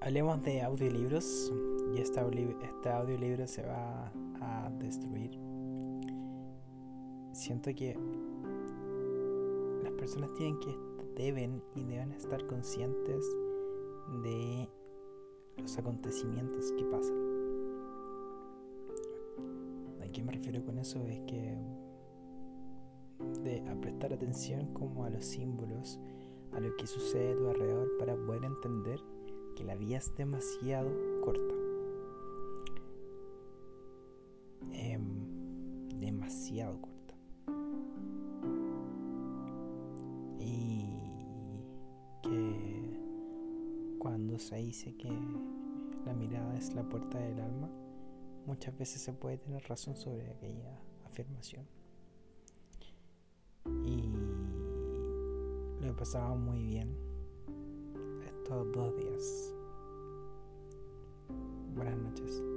hablemos de audiolibros y este, audiolibro se va a destruir. Siento que las personas tienen que deben y deben estar conscientes de los acontecimientos que pasan. ¿A qué me refiero con eso? Es que de prestar atención como a los símbolos, a lo que sucede a tu alrededor para poder entender que la vida es demasiado corta. Em, demasiado corta. Y que cuando se dice que la mirada es la puerta del alma, muchas veces se puede tener razón sobre aquella afirmación. he pasado muy bien estos dos días. Buenas noches.